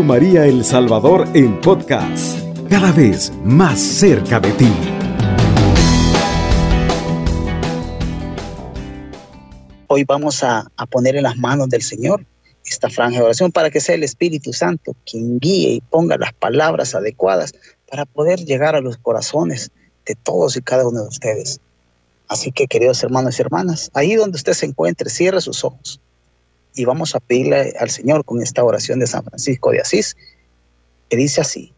María El Salvador en podcast, cada vez más cerca de ti. Hoy vamos a, poner en las manos del Señor esta franja de oración para que sea el Espíritu Santo quien guíe y ponga las palabras adecuadas para poder llegar a los corazones de todos y cada uno de ustedes. Así que, queridos hermanos y hermanas, ahí donde usted se encuentre, cierre sus ojos y vamos a pedirle al Señor con esta oración de San Francisco de Asís, que dice así,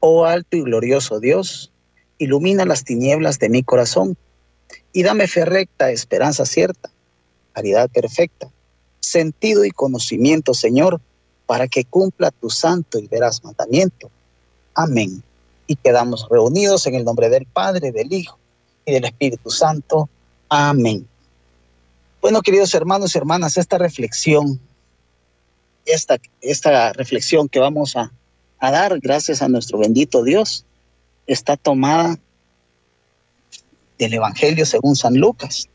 Oh alto y glorioso Dios, ilumina las tinieblas de mi corazón y dame fe recta, esperanza cierta, caridad perfecta, sentido y conocimiento, Señor, para que cumpla tu santo y veraz mandamiento. Amén. Y quedamos reunidos en el nombre del Padre, del Hijo y del Espíritu Santo. Amén. Bueno, queridos hermanos y hermanas, esta reflexión, esta, esta reflexión que vamos a, a dar gracias a nuestro bendito Dios, está tomada del Evangelio según San Lucas.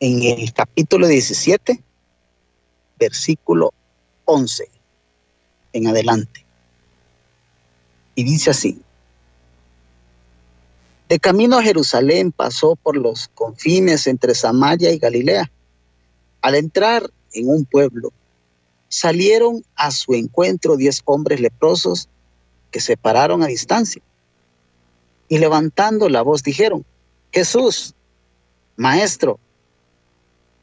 En el capítulo 17, versículo 11 en adelante. Y dice así, de camino a Jerusalén pasó por los confines entre Samaria y Galilea. Al entrar en un pueblo, salieron a su encuentro diez hombres leprosos que se pararon a distancia. Y levantando la voz dijeron, Jesús, Maestro,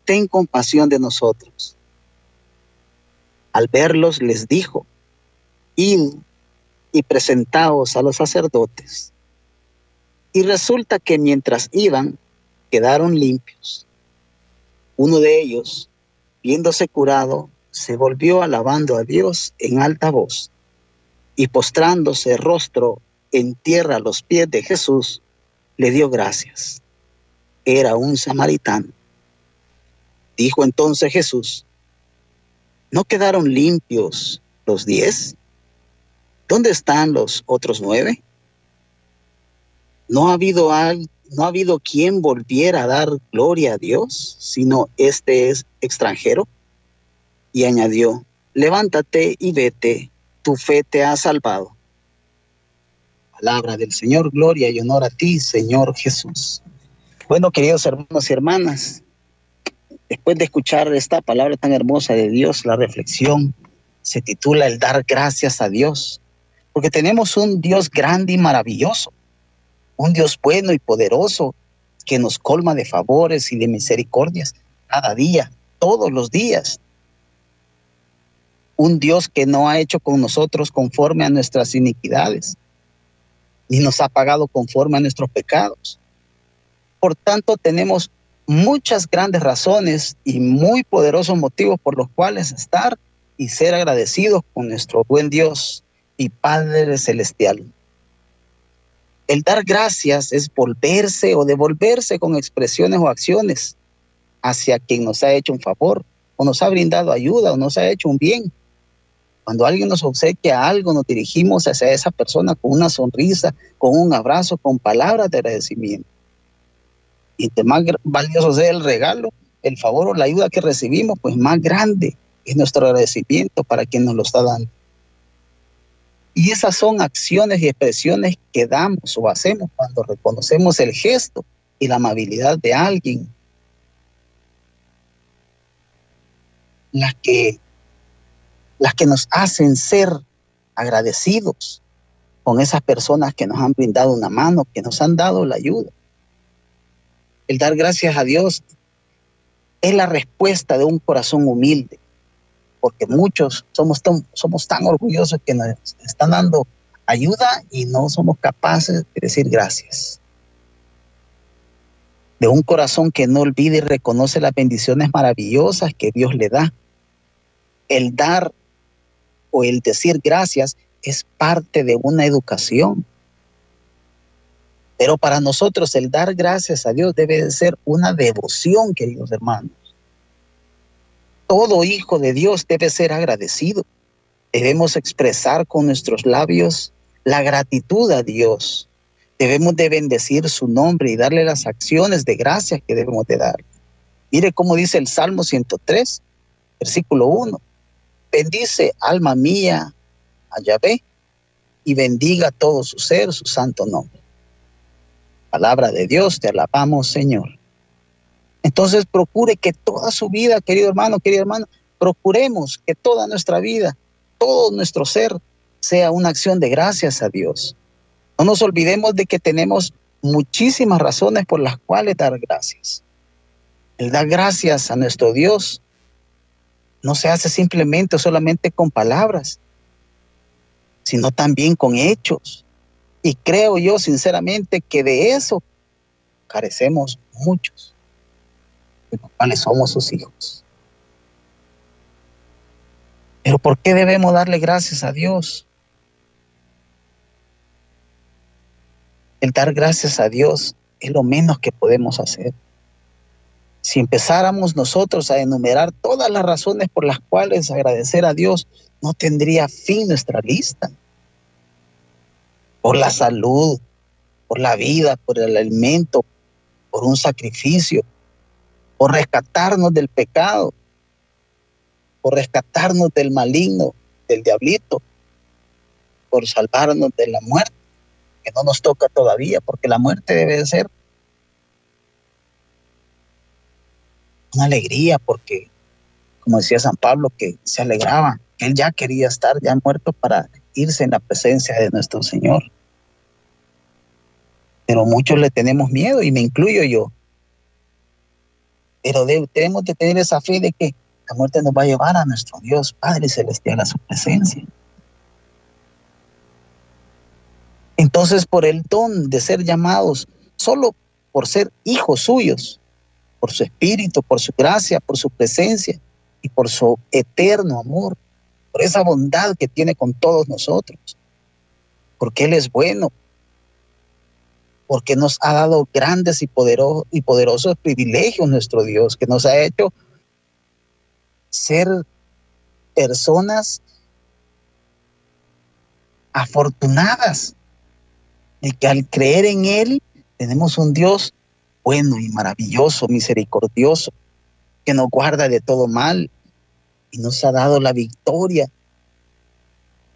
ten compasión de nosotros. Al verlos les dijo, id y presentaos a los sacerdotes. Y resulta que mientras iban, quedaron limpios. Uno de ellos, viéndose curado, se volvió alabando a Dios en alta voz y postrándose rostro en tierra a los pies de Jesús, le dio gracias. Era un samaritano. Dijo entonces Jesús, ¿no quedaron limpios los diez? ¿Dónde están los otros nueve? No ha habido no ha habido quien volviera a dar gloria a Dios, sino este es extranjero. Y añadió, levántate y vete, tu fe te ha salvado. Palabra del Señor, gloria y honor a ti, Señor Jesús. Bueno, queridos hermanos y hermanas, después de escuchar esta palabra tan hermosa de Dios, la reflexión se titula El dar gracias a Dios, porque tenemos un Dios grande y maravilloso un Dios bueno y poderoso que nos colma de favores y de misericordias cada día, todos los días. Un Dios que no ha hecho con nosotros conforme a nuestras iniquidades, ni nos ha pagado conforme a nuestros pecados. Por tanto, tenemos muchas grandes razones y muy poderosos motivos por los cuales estar y ser agradecidos con nuestro buen Dios y Padre Celestial. El dar gracias es volverse o devolverse con expresiones o acciones hacia quien nos ha hecho un favor o nos ha brindado ayuda o nos ha hecho un bien. Cuando alguien nos obsequia algo, nos dirigimos hacia esa persona con una sonrisa, con un abrazo, con palabras de agradecimiento. Y entre más valioso sea el regalo, el favor o la ayuda que recibimos, pues más grande es nuestro agradecimiento para quien nos lo está dando. Y esas son acciones y expresiones que damos o hacemos cuando reconocemos el gesto y la amabilidad de alguien. Las que, las que nos hacen ser agradecidos con esas personas que nos han brindado una mano, que nos han dado la ayuda. El dar gracias a Dios es la respuesta de un corazón humilde porque muchos somos tan, orgullosos que nos están dando ayuda y no somos capaces de decir gracias. De un corazón que no olvide y reconoce las bendiciones maravillosas que Dios le da. El dar o el decir gracias es parte de una educación. Pero para nosotros el dar gracias a Dios debe de ser una devoción, queridos hermanos. Todo hijo de Dios debe ser agradecido. Debemos expresar con nuestros labios la gratitud a Dios. Debemos de bendecir su nombre y darle las acciones de gracia que debemos de dar. Mire cómo dice el Salmo 103, versículo 1. bendice alma mía a Yahvé y bendiga todo su ser, su santo nombre. Palabra de Dios, te alabamos, Señor. Entonces procure que toda su vida, querido hermano, querida hermana, procuremos que toda nuestra vida, todo nuestro ser sea una acción de gracias a Dios. No nos olvidemos de que tenemos muchísimas razones por las cuales dar gracias. El dar gracias a nuestro Dios no se hace simplemente o solamente con palabras, sino también con hechos. Y creo yo sinceramente que de eso carecemos muchos, cuales somos sus hijos. Pero ¿por qué debemos darle gracias a Dios? El dar gracias a Dios es lo menos que podemos hacer. Si empezáramos nosotros a enumerar todas las razones por las cuales agradecer a Dios, no tendría fin nuestra lista. Por la salud, por la vida, por el alimento, por un sacrificio, por rescatarnos del pecado, por rescatarnos del maligno, del diablito, por salvarnos de la muerte, que no nos toca todavía, porque la muerte debe de ser una alegría, porque, como decía San Pablo, que se alegraba, que él ya quería estar ya muerto para irse en la presencia de nuestro Señor. Pero muchos le tenemos miedo y me incluyo yo. Pero tenemos que tener esa fe de que la muerte nos va a llevar a nuestro Dios Padre Celestial, a su presencia. Entonces, por el don de ser llamados, solo por ser hijos suyos, por su espíritu, por su gracia, por su presencia y por su eterno amor, por esa bondad que tiene con todos nosotros, porque Él es bueno, porque nos ha dado grandes y, poderosos, y poderosos privilegios nuestro Dios, que nos ha hecho ser personas afortunadas de que al creer en Él tenemos un Dios bueno y maravilloso, misericordioso, que nos guarda de todo mal y nos ha dado la victoria,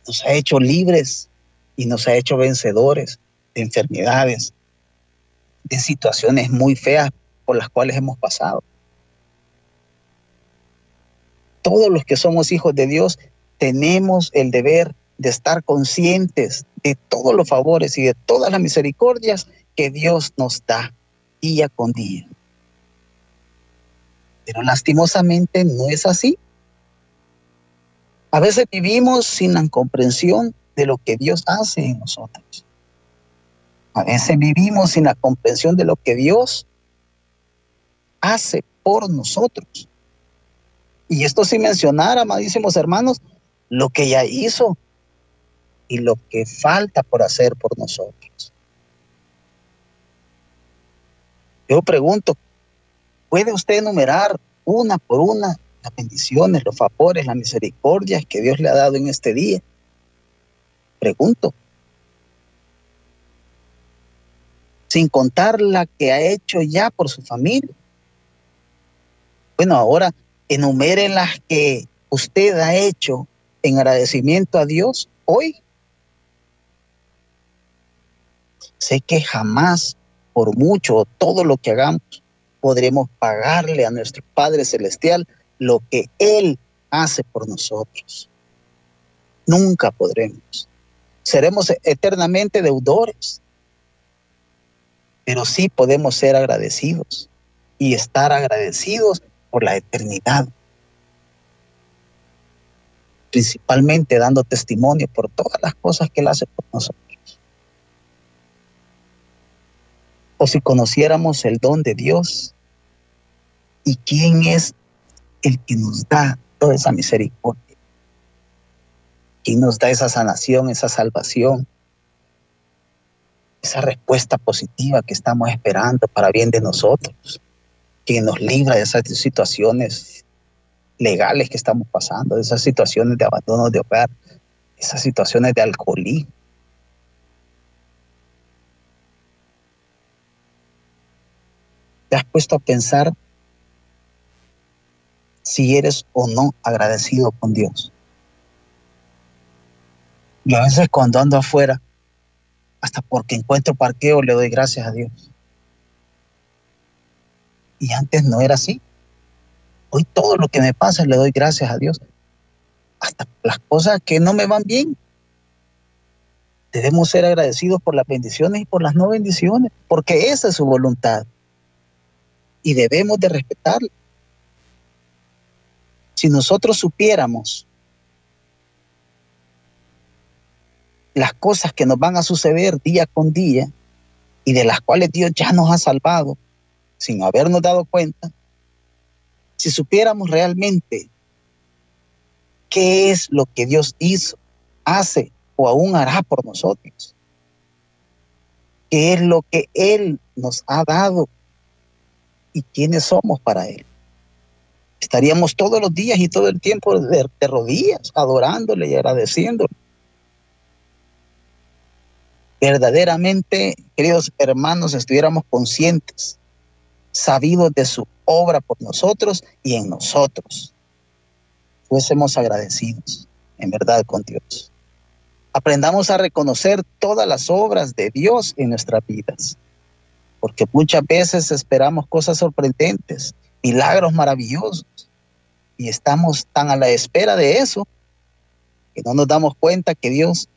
nos ha hecho libres y nos ha hecho vencedores de enfermedades, de situaciones muy feas por las cuales hemos pasado todos los que somos hijos de Dios tenemos el deber de estar conscientes de todos los favores y de todas las misericordias que Dios nos da día con día. Pero lastimosamente no es así. A veces vivimos sin la comprensión de lo que Dios hace en nosotros. A veces vivimos sin la comprensión de lo que Dios hace por nosotros. Y esto sin mencionar, amadísimos hermanos, lo que ya hizo y lo que falta por hacer por nosotros. Yo pregunto, ¿puede usted enumerar una por una las bendiciones, los favores, las misericordias que Dios le ha dado en este día? Pregunto. Sin contar la que ha hecho ya por su familia. Bueno, ahora enumere las que usted ha hecho en agradecimiento a Dios hoy. Sé que jamás, por mucho, todo lo que hagamos, podremos pagarle a nuestro Padre Celestial lo que Él hace por nosotros. Nunca podremos. Seremos eternamente deudores, pero sí podemos ser agradecidos y estar agradecidos por la eternidad. Principalmente dando testimonio por todas las cosas que Él hace por nosotros. O si conociéramos el don de Dios y quién es el que nos da toda esa misericordia. Quién nos da esa sanación, esa salvación, esa respuesta positiva que estamos esperando para bien de nosotros quien nos libra de esas situaciones legales que estamos pasando, de esas situaciones de abandono de hogar, esas situaciones de alcoholismo. ¿Te has puesto a pensar si eres o no agradecido con Dios? Y a veces cuando ando afuera, hasta porque encuentro parqueo, le doy gracias a Dios. Y antes no era así. Hoy todo lo que me pasa le doy gracias a Dios. Hasta las cosas que no me van bien. Debemos ser agradecidos por las bendiciones y por las no bendiciones, porque esa es su voluntad. Y debemos de respetarla. Si nosotros supiéramos las cosas que nos van a suceder día con día y de las cuales Dios ya nos ha salvado sin habernos dado cuenta, si supiéramos realmente qué es lo que Dios hizo, hace o aún hará por nosotros, qué es lo que Él nos ha dado y quiénes somos para Él. Estaríamos todos los días y todo el tiempo de, de rodillas, adorándole y agradeciéndole verdaderamente, queridos hermanos, estuviéramos conscientes, sabidos de su obra por nosotros y en nosotros, fuésemos agradecidos, en verdad, con Dios. Aprendamos a reconocer todas las obras de Dios en nuestras vidas, porque muchas veces esperamos cosas sorprendentes, milagros maravillosos, y estamos tan a la espera de eso que no nos damos cuenta que Dios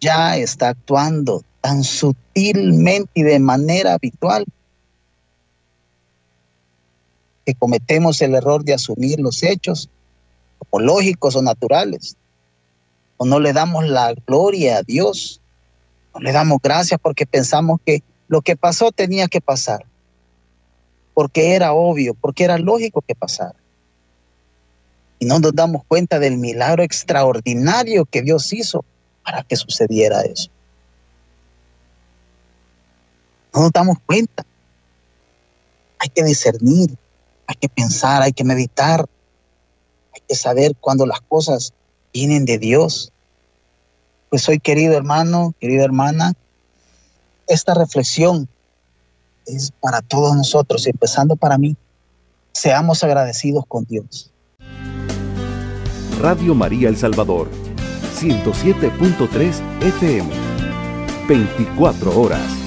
ya está actuando tan sutilmente y de manera habitual que cometemos el error de asumir los hechos como lógicos o naturales. O no le damos la gloria a Dios. No le damos gracias porque pensamos que lo que pasó tenía que pasar. Porque era obvio, porque era lógico que pasara. Y no nos damos cuenta del milagro extraordinario que Dios hizo para que sucediera eso. No nos damos cuenta. Hay que discernir, hay que pensar, hay que meditar, hay que saber cuando las cosas vienen de Dios. Pues hoy, querido hermano, querida hermana, esta reflexión es para todos nosotros, empezando para mí. Seamos agradecidos con Dios. Radio María El Salvador, 107.3 FM, 24 horas.